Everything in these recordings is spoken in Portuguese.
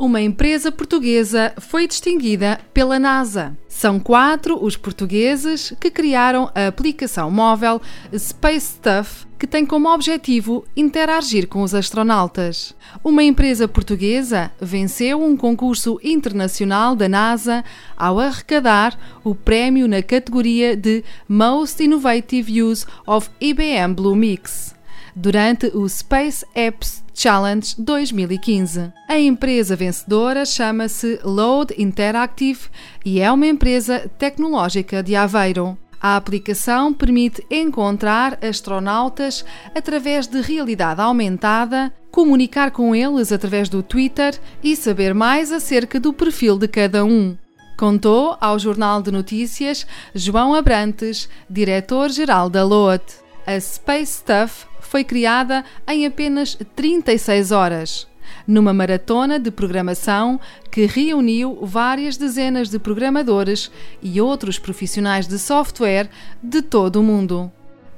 Uma empresa portuguesa foi distinguida pela NASA. São quatro os portugueses que criaram a aplicação móvel Space Stuff, que tem como objetivo interagir com os astronautas. Uma empresa portuguesa venceu um concurso internacional da NASA ao arrecadar o prémio na categoria de Most Innovative Use of IBM Blue Mix durante o Space Apps Challenge 2015. A empresa vencedora chama-se Load Interactive e é uma empresa tecnológica de Aveiro. A aplicação permite encontrar astronautas através de realidade aumentada, comunicar com eles através do Twitter e saber mais acerca do perfil de cada um. Contou ao Jornal de Notícias João Abrantes, diretor-geral da LOAD. A Space Stuff foi criada em apenas 36 horas, numa maratona de programação que reuniu várias dezenas de programadores e outros profissionais de software de todo o mundo.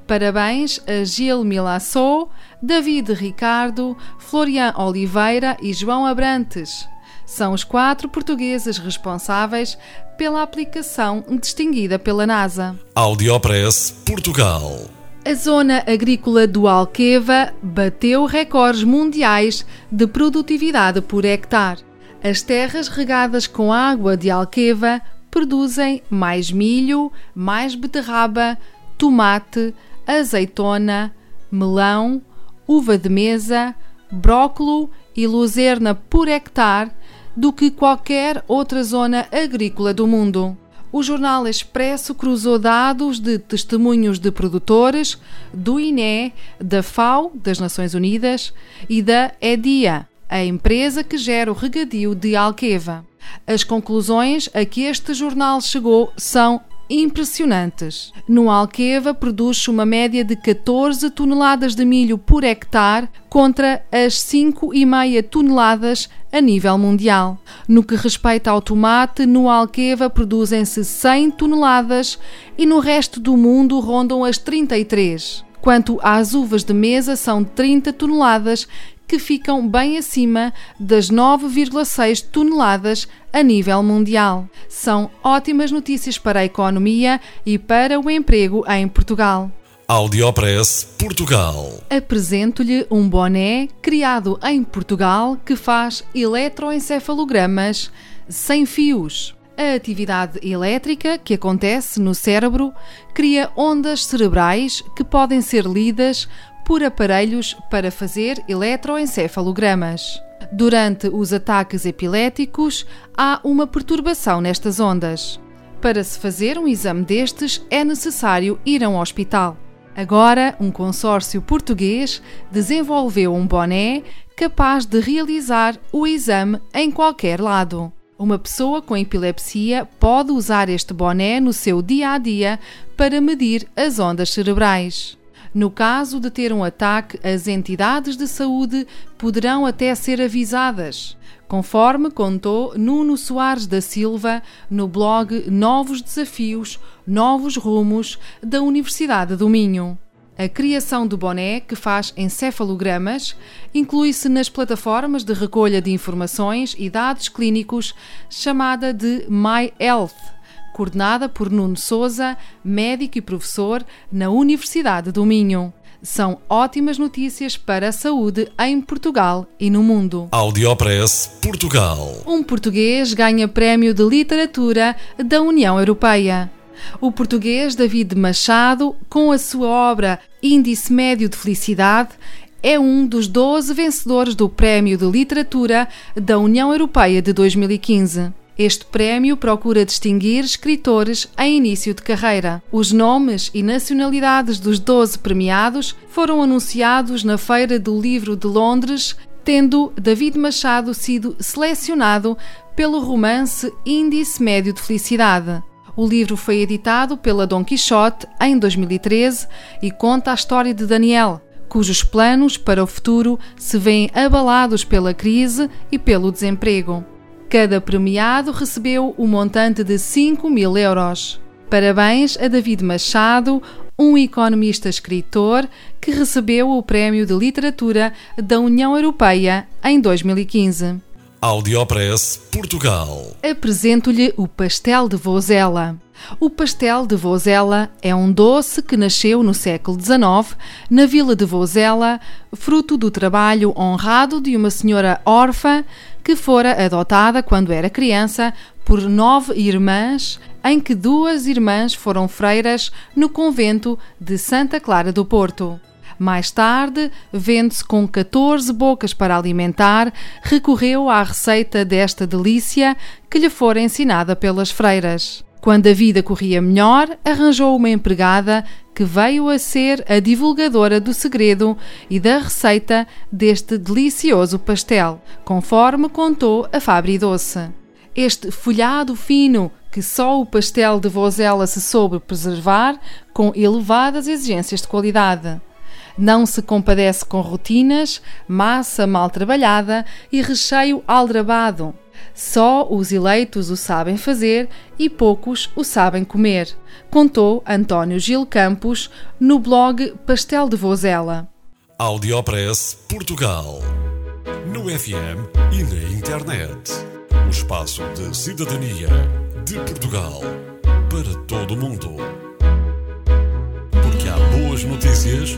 Parabéns a Gil Milassou, David Ricardo, Florian Oliveira e João Abrantes. São os quatro portugueses responsáveis pela aplicação distinguida pela NASA. Audiopress Portugal. A zona agrícola do Alqueva bateu recordes mundiais de produtividade por hectare. As terras regadas com água de Alqueva produzem mais milho, mais beterraba, tomate, azeitona, melão, uva de mesa, brócolo e luzerna por hectare do que qualquer outra zona agrícola do mundo o jornal Expresso cruzou dados de testemunhos de produtores do INE, da FAO, das Nações Unidas, e da EDIA, a empresa que gera o regadio de Alqueva. As conclusões a que este jornal chegou são impressionantes. No Alqueva produz-se uma média de 14 toneladas de milho por hectare contra as 5,5 toneladas a nível mundial. No que respeita ao tomate, no Alqueva produzem-se 100 toneladas e no resto do mundo rondam as 33. Quanto às uvas de mesa, são 30 toneladas que ficam bem acima das 9,6 toneladas a nível mundial. São ótimas notícias para a economia e para o emprego em Portugal. Audiopress Portugal. Apresento-lhe um boné criado em Portugal que faz eletroencefalogramas sem fios. A atividade elétrica que acontece no cérebro cria ondas cerebrais que podem ser lidas por aparelhos para fazer eletroencefalogramas. Durante os ataques epiléticos, há uma perturbação nestas ondas. Para se fazer um exame destes, é necessário ir a um hospital. Agora, um consórcio português desenvolveu um boné capaz de realizar o exame em qualquer lado. Uma pessoa com epilepsia pode usar este boné no seu dia a dia para medir as ondas cerebrais. No caso de ter um ataque, as entidades de saúde poderão até ser avisadas, conforme contou Nuno Soares da Silva no blog Novos Desafios, Novos Rumos da Universidade do Minho. A criação do boné, que faz encefalogramas, inclui-se nas plataformas de recolha de informações e dados clínicos chamada de MyHealth coordenada por Nuno Souza, médico e professor na Universidade do Minho. São ótimas notícias para a saúde em Portugal e no mundo. Audiopress Portugal. Um português ganha prémio de literatura da União Europeia. O português David Machado, com a sua obra Índice Médio de Felicidade, é um dos 12 vencedores do Prémio de Literatura da União Europeia de 2015. Este prémio procura distinguir escritores em início de carreira. Os nomes e nacionalidades dos 12 premiados foram anunciados na Feira do Livro de Londres, tendo David Machado sido selecionado pelo romance Índice Médio de Felicidade. O livro foi editado pela Dom Quixote em 2013 e conta a história de Daniel, cujos planos para o futuro se veem abalados pela crise e pelo desemprego. Cada premiado recebeu o um montante de 5 mil euros. Parabéns a David Machado, um economista escritor que recebeu o Prémio de Literatura da União Europeia em 2015. Audiopress Portugal. Apresento-lhe o pastel de Vozela. O pastel de Vozela é um doce que nasceu no século XIX, na vila de Vozela, fruto do trabalho honrado de uma senhora órfã que fora adotada quando era criança por nove irmãs, em que duas irmãs foram freiras no convento de Santa Clara do Porto. Mais tarde, vendo-se com 14 bocas para alimentar, recorreu à receita desta delícia que lhe fora ensinada pelas freiras. Quando a vida corria melhor, arranjou uma empregada que veio a ser a divulgadora do segredo e da receita deste delicioso pastel, conforme contou a Fabri Doce. Este folhado fino que só o pastel de Vozela se soube preservar com elevadas exigências de qualidade não se compadece com rotinas, massa mal trabalhada e recheio aldrabado. Só os eleitos o sabem fazer e poucos o sabem comer, contou António Gil Campos no blog Pastel de Vozela. Audiopress Portugal. No FM e na internet. O espaço de cidadania de Portugal para todo o mundo. Porque há boas notícias